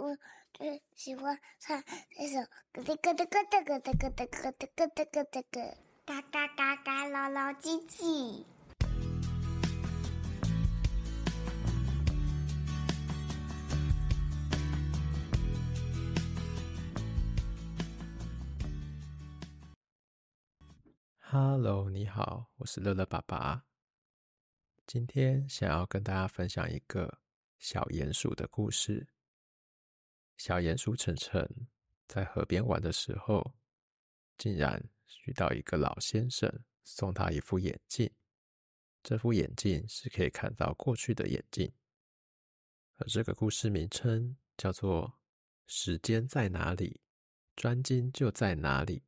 我最喜欢唱这首咯哒咯哒咯哒咯哒咯哒咯哒咯哒咯哒咯，嘎嘎嘎嘎，老老唧唧。Hello，你好，我是乐乐爸爸。今天想要跟大家分享一个小鼹鼠的故事。小鼹鼠晨晨在河边玩的时候，竟然遇到一个老先生送他一副眼镜。这副眼镜是可以看到过去的眼镜。而这个故事名称叫做《时间在哪里，专精就在哪里》。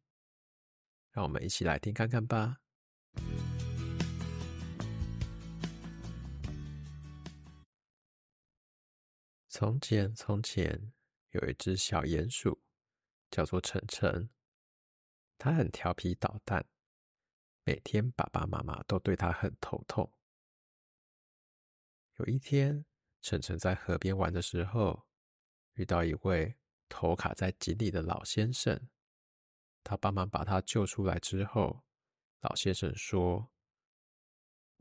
让我们一起来听看看吧。从前，从前有一只小鼹鼠，叫做晨晨。它很调皮捣蛋，每天爸爸妈妈都对它很头痛。有一天，晨晨在河边玩的时候，遇到一位头卡在井里的老先生。他帮忙把他救出来之后，老先生说：“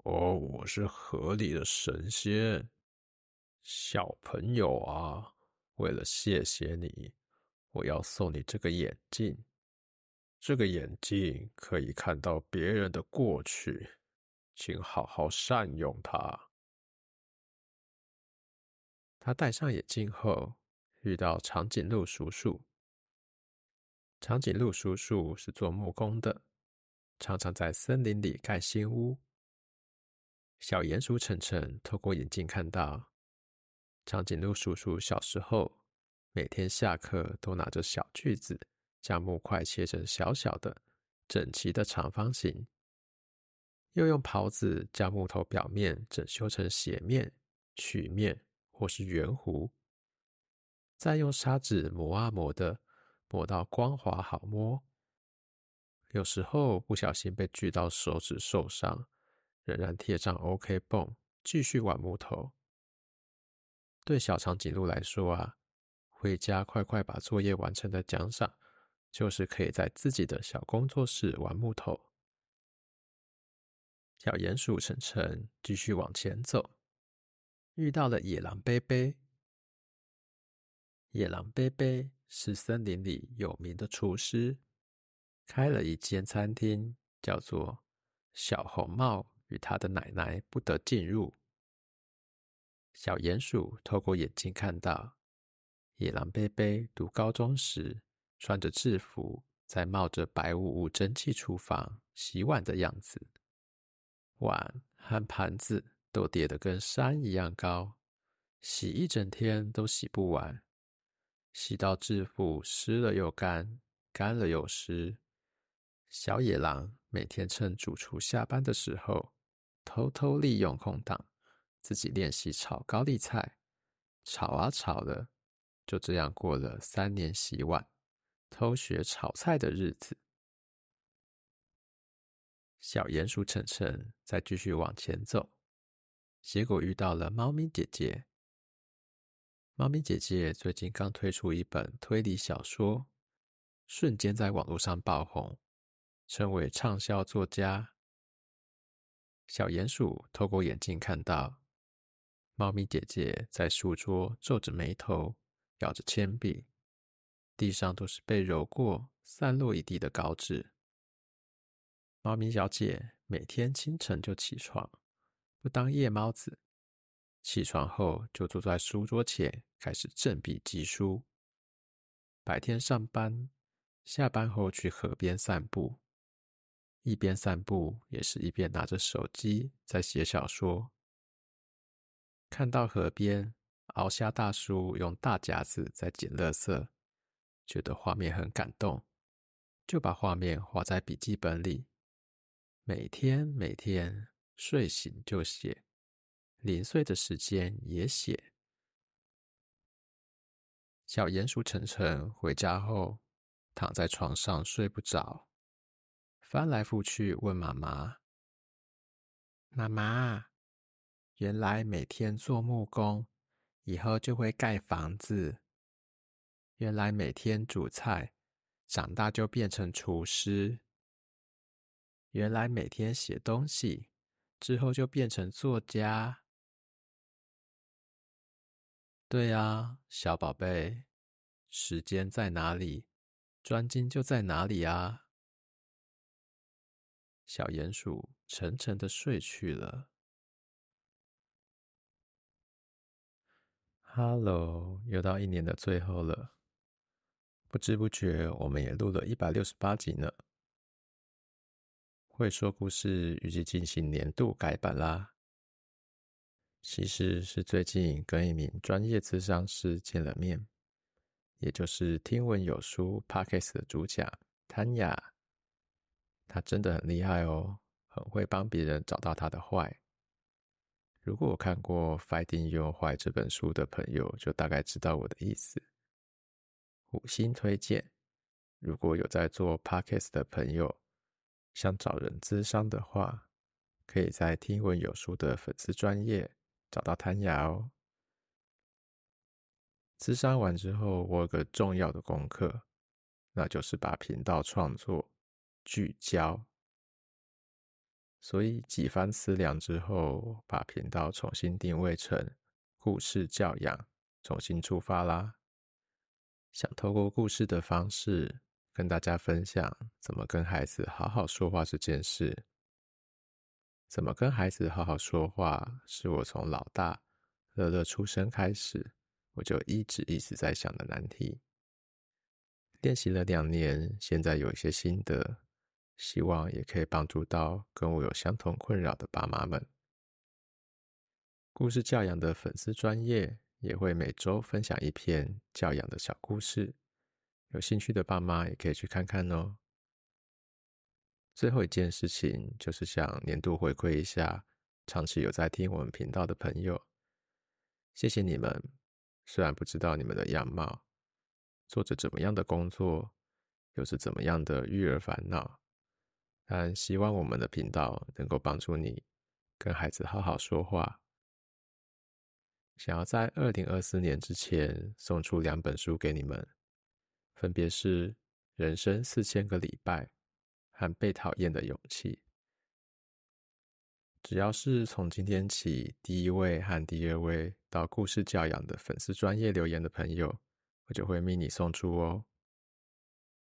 哦，我是河里的神仙，小朋友啊，为了谢谢你，我要送你这个眼镜。这个眼镜可以看到别人的过去，请好好善用它。”他戴上眼镜后，遇到长颈鹿叔叔。长颈鹿叔叔是做木工的，常常在森林里盖新屋。小鼹鼠晨晨透过眼镜看到，长颈鹿叔叔小时候每天下课都拿着小锯子，将木块切成小小的、整齐的长方形，又用刨子将木头表面整修成斜面、曲面或是圆弧，再用砂纸磨啊磨的。磨到光滑好摸，有时候不小心被锯到手指受伤，仍然贴上 OK 绷，继续玩木头。对小长颈鹿来说啊，回家快快把作业完成的奖赏，就是可以在自己的小工作室玩木头。小鼹鼠晨晨继续往前走，遇到了野狼贝贝。野狼贝贝。是森林里有名的厨师，开了一间餐厅，叫做“小红帽与他的奶奶不得进入”。小鼹鼠透过眼镜看到，野狼贝贝读高中时穿着制服，在冒着白雾雾蒸汽厨房洗碗的样子，碗和盘子都叠得跟山一样高，洗一整天都洗不完。洗到制服湿了又干，干了又湿。小野狼每天趁主厨下班的时候，偷偷利用空档，自己练习炒高丽菜。炒啊炒的，就这样过了三年洗碗、偷学炒菜的日子。小鼹鼠晨晨再继续往前走，结果遇到了猫咪姐姐。猫咪姐姐最近刚推出一本推理小说，瞬间在网络上爆红，成为畅销作家。小鼹鼠透过眼镜看到，猫咪姐姐在书桌皱着眉头，咬着铅笔，地上都是被揉过、散落一地的稿纸。猫咪小姐每天清晨就起床，不当夜猫子。起床后就坐在书桌前开始振笔疾书。白天上班，下班后去河边散步，一边散步也是一边拿着手机在写小说。看到河边鳌虾大叔用大夹子在捡垃圾，觉得画面很感动，就把画面画在笔记本里，每天每天睡醒就写。零碎的时间也写。小鼹鼠晨晨回家后，躺在床上睡不着，翻来覆去问妈妈：“妈妈，原来每天做木工，以后就会盖房子，原来每天煮菜，长大就变成厨师。原来每天写东西，之后就变成作家。对啊，小宝贝，时间在哪里，专精就在哪里啊。小鼹鼠沉沉的睡去了。哈喽，又到一年的最后了，不知不觉我们也录了一百六十八集呢。会说故事预计进行年度改版啦。其实是最近跟一名专业咨商师见了面，也就是听闻有书 Podcast 的主讲谭雅。他真的很厉害哦，很会帮别人找到他的坏。如果我看过《Fighting Your Why》这本书的朋友，就大概知道我的意思。五星推荐！如果有在做 Podcast 的朋友，想找人咨商的话，可以在听闻有书的粉丝专页找到谭雅哦。咨商完之后，我有个重要的功课，那就是把频道创作聚焦。所以几番思量之后，把频道重新定位成故事教养，重新出发啦。想透过故事的方式，跟大家分享怎么跟孩子好好说话这件事。怎么跟孩子好好说话，是我从老大乐乐出生开始，我就一直一直在想的难题。练习了两年，现在有一些心得。希望也可以帮助到跟我有相同困扰的爸妈们。故事教养的粉丝专业也会每周分享一篇教养的小故事，有兴趣的爸妈也可以去看看哦。最后一件事情就是想年度回馈一下长期有在听我们频道的朋友，谢谢你们。虽然不知道你们的样貌，做着怎么样的工作，又是怎么样的育儿烦恼。但希望我们的频道能够帮助你跟孩子好好说话。想要在二零二四年之前送出两本书给你们，分别是《人生四千个礼拜》和《被讨厌的勇气》。只要是从今天起第一位和第二位到故事教养的粉丝专业留言的朋友，我就会命你送出哦。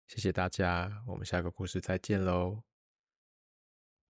谢谢大家，我们下个故事再见喽。